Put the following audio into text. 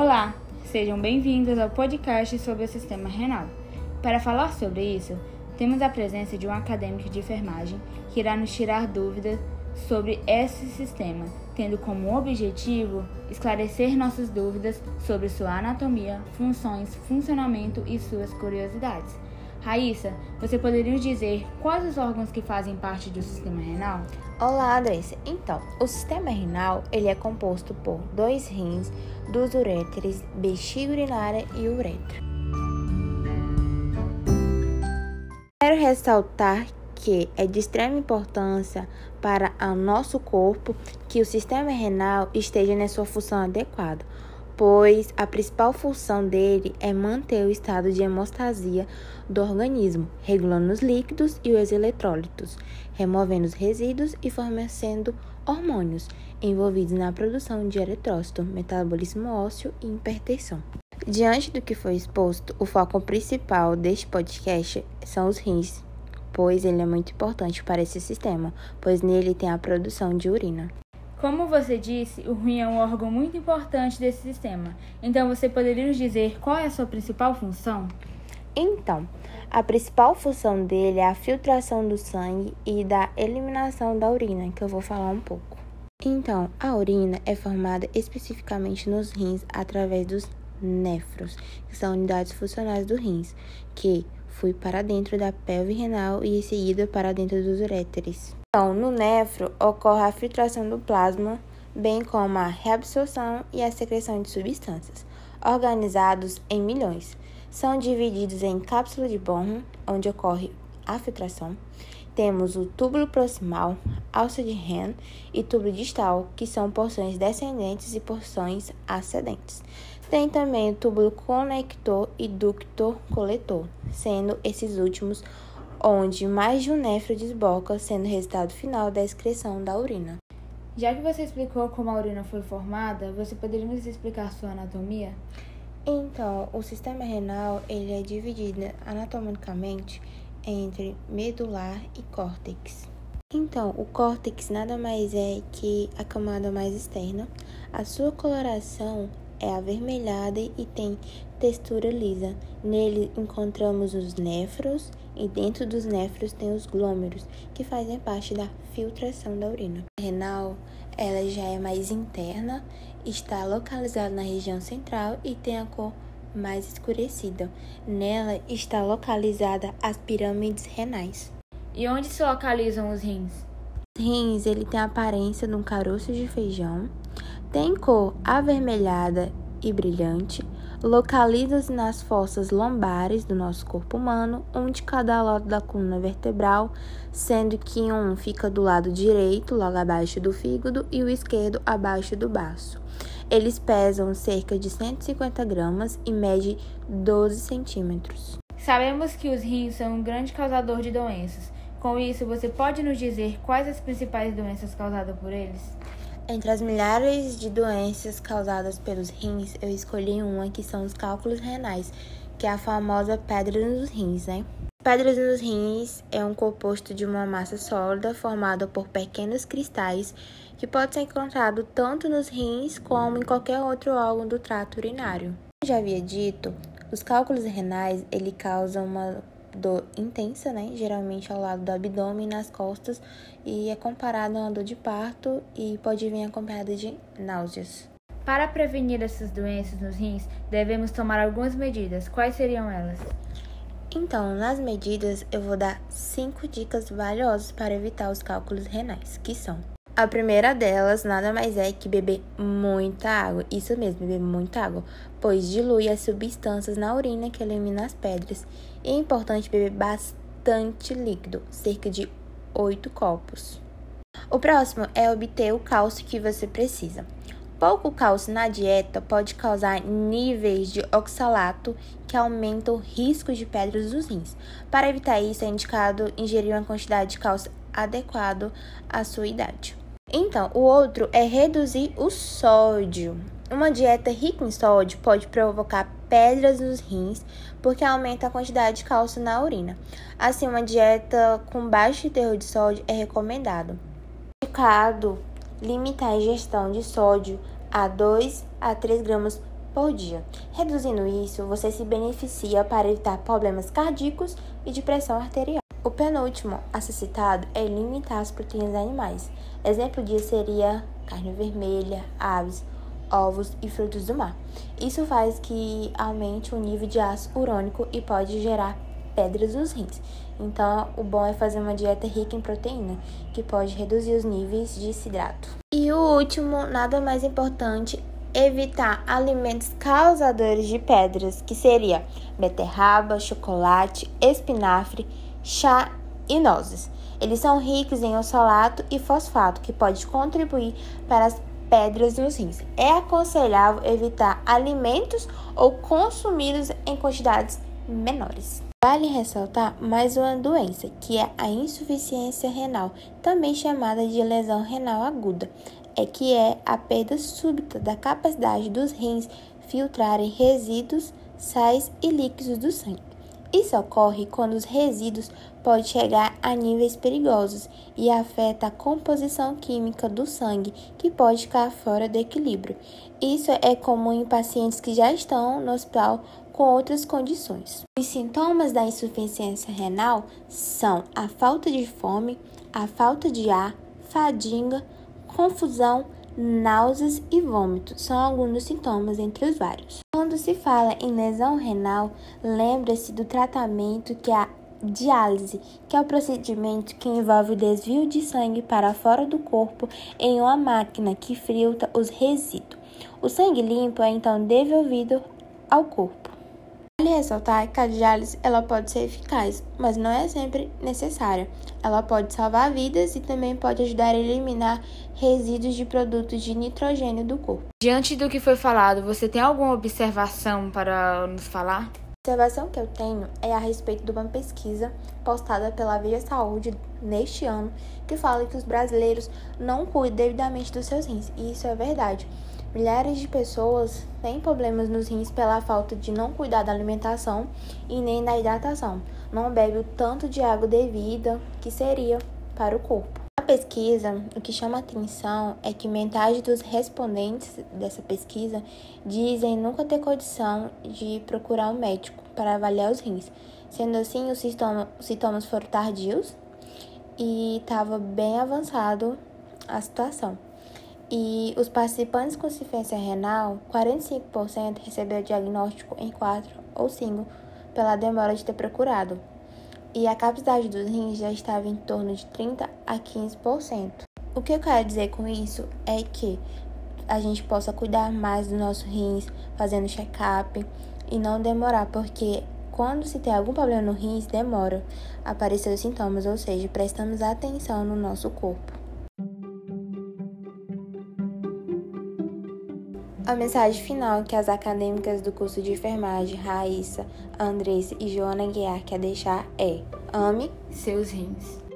Olá, sejam bem-vindos ao podcast sobre o sistema renal. Para falar sobre isso, temos a presença de um acadêmico de enfermagem que irá nos tirar dúvidas sobre esse sistema, tendo como objetivo esclarecer nossas dúvidas sobre sua anatomia, funções, funcionamento e suas curiosidades. Raíssa, você poderia dizer quais os órgãos que fazem parte do sistema renal? Olá, Andressa. Então, o sistema renal ele é composto por dois rins, duas uréteres, bexiga urinária e uretra. Quero ressaltar que é de extrema importância para o nosso corpo que o sistema renal esteja na sua função adequada, pois a principal função dele é manter o estado de hemostasia do organismo, regulando os líquidos e os eletrólitos, removendo os resíduos e fornecendo hormônios envolvidos na produção de eritrócito, metabolismo ósseo e hipertensão. Diante do que foi exposto, o foco principal deste podcast são os rins, pois ele é muito importante para esse sistema, pois nele tem a produção de urina. Como você disse, o rim é um órgão muito importante desse sistema. Então, você poderia nos dizer qual é a sua principal função? Então, a principal função dele é a filtração do sangue e da eliminação da urina, que eu vou falar um pouco. Então, a urina é formada especificamente nos rins através dos néfros, que são unidades funcionais do rins, que fui para dentro da pelve renal e em seguida para dentro dos uréteres. Então, no nefro ocorre a filtração do plasma, bem como a reabsorção e a secreção de substâncias, organizados em milhões. São divididos em cápsula de Born, onde ocorre a filtração. Temos o túbulo proximal, alça de Henn e túbulo distal, que são porções descendentes e porções ascendentes. Tem também o túbulo conector e ductor coletor, sendo esses últimos onde mais de um néfro desboca, sendo o resultado final da excreção da urina. Já que você explicou como a urina foi formada, você poderia nos explicar sua anatomia? Então, o sistema renal ele é dividido anatomicamente entre medular e córtex. Então, o córtex nada mais é que a camada mais externa. A sua coloração é avermelhada e tem textura lisa. Nele encontramos os néfros e dentro dos néfros tem os glômeros, que fazem parte da filtração da urina. A renal, ela já é mais interna, está localizada na região central e tem a cor mais escurecida. Nela está localizada as pirâmides renais. E onde se localizam os rins? Os rins, ele tem a aparência de um caroço de feijão tem cor avermelhada e brilhante, localiza-se nas fossas lombares do nosso corpo humano, um de cada lado da coluna vertebral, sendo que um fica do lado direito, logo abaixo do fígado, e o esquerdo abaixo do baço. Eles pesam cerca de 150 gramas e medem 12 centímetros. Sabemos que os rins são um grande causador de doenças. Com isso, você pode nos dizer quais as principais doenças causadas por eles? Entre as milhares de doenças causadas pelos rins, eu escolhi uma que são os cálculos renais, que é a famosa pedra nos rins, né? Pedras nos rins é um composto de uma massa sólida formada por pequenos cristais que pode ser encontrado tanto nos rins como em qualquer outro órgão do trato urinário. Como já havia dito, os cálculos renais ele causam uma dor intensa, né? Geralmente ao lado do abdômen e nas costas, e é comparado a uma dor de parto e pode vir acompanhada de náuseas. Para prevenir essas doenças nos rins, devemos tomar algumas medidas. Quais seriam elas? Então, nas medidas, eu vou dar cinco dicas valiosas para evitar os cálculos renais, que são a primeira delas nada mais é que beber muita água. Isso mesmo, beber muita água, pois dilui as substâncias na urina que elimina as pedras. E é importante beber bastante líquido, cerca de 8 copos. O próximo é obter o cálcio que você precisa. Pouco cálcio na dieta pode causar níveis de oxalato que aumentam o risco de pedras dos rins. Para evitar isso, é indicado ingerir uma quantidade de cálcio adequado à sua idade. Então, o outro é reduzir o sódio. Uma dieta rica em sódio pode provocar pedras nos rins porque aumenta a quantidade de cálcio na urina. Assim, uma dieta com baixo teor de sódio é recomendado. Indicado limitar a ingestão de sódio a 2 a 3 gramas por dia. Reduzindo isso, você se beneficia para evitar problemas cardíacos e de pressão arterial. O penúltimo a ser citado é limitar as proteínas animais. Exemplo disso seria carne vermelha, aves, ovos e frutos do mar. Isso faz que aumente o nível de ácido urônico e pode gerar pedras nos rins. Então, o bom é fazer uma dieta rica em proteína, que pode reduzir os níveis de cidrato. E o último, nada mais importante, evitar alimentos causadores de pedras, que seria beterraba, chocolate, espinafre, chá e nozes. Eles são ricos em oxalato e fosfato, que pode contribuir para as pedras nos rins. É aconselhável evitar alimentos ou consumidos em quantidades menores. Vale ressaltar mais uma doença, que é a insuficiência renal, também chamada de lesão renal aguda, é que é a perda súbita da capacidade dos rins filtrarem resíduos, sais e líquidos do sangue. Isso ocorre quando os resíduos podem chegar a níveis perigosos e afeta a composição química do sangue, que pode ficar fora do equilíbrio. Isso é comum em pacientes que já estão no hospital com outras condições. Os sintomas da insuficiência renal são a falta de fome, a falta de ar, fadiga, confusão, náuseas e vômitos são alguns dos sintomas entre os vários. Quando se fala em lesão renal, lembre-se do tratamento que é a diálise, que é o procedimento que envolve o desvio de sangue para fora do corpo em uma máquina que filtra os resíduos. O sangue limpo é então devolvido ao corpo. Vale ressaltar que a diálise ela pode ser eficaz, mas não é sempre necessária. Ela pode salvar vidas e também pode ajudar a eliminar resíduos de produtos de nitrogênio do corpo. Diante do que foi falado, você tem alguma observação para nos falar? A observação que eu tenho é a respeito de uma pesquisa postada pela Veja Saúde neste ano, que fala que os brasileiros não cuidam devidamente dos seus rins. E isso é verdade. Milhares de pessoas têm problemas nos rins pela falta de não cuidar da alimentação e nem da hidratação. Não bebe o tanto de água devida que seria para o corpo. Na pesquisa, o que chama atenção é que metade dos respondentes dessa pesquisa dizem nunca ter condição de procurar um médico para avaliar os rins. Sendo assim, os os sintomas foram tardios e estava bem avançado a situação. E os participantes com insuficiência renal, 45% recebeu diagnóstico em 4 ou 5 pela demora de ter procurado. E a capacidade dos rins já estava em torno de 30 a 15%. O que eu quero dizer com isso é que a gente possa cuidar mais do nosso rins, fazendo check-up e não demorar, porque quando se tem algum problema no rins, demora aparecer os sintomas, ou seja, prestamos atenção no nosso corpo. A mensagem final que as acadêmicas do curso de enfermagem Raíssa, Andressa e Joana Guiar quer deixar é: ame seus rins.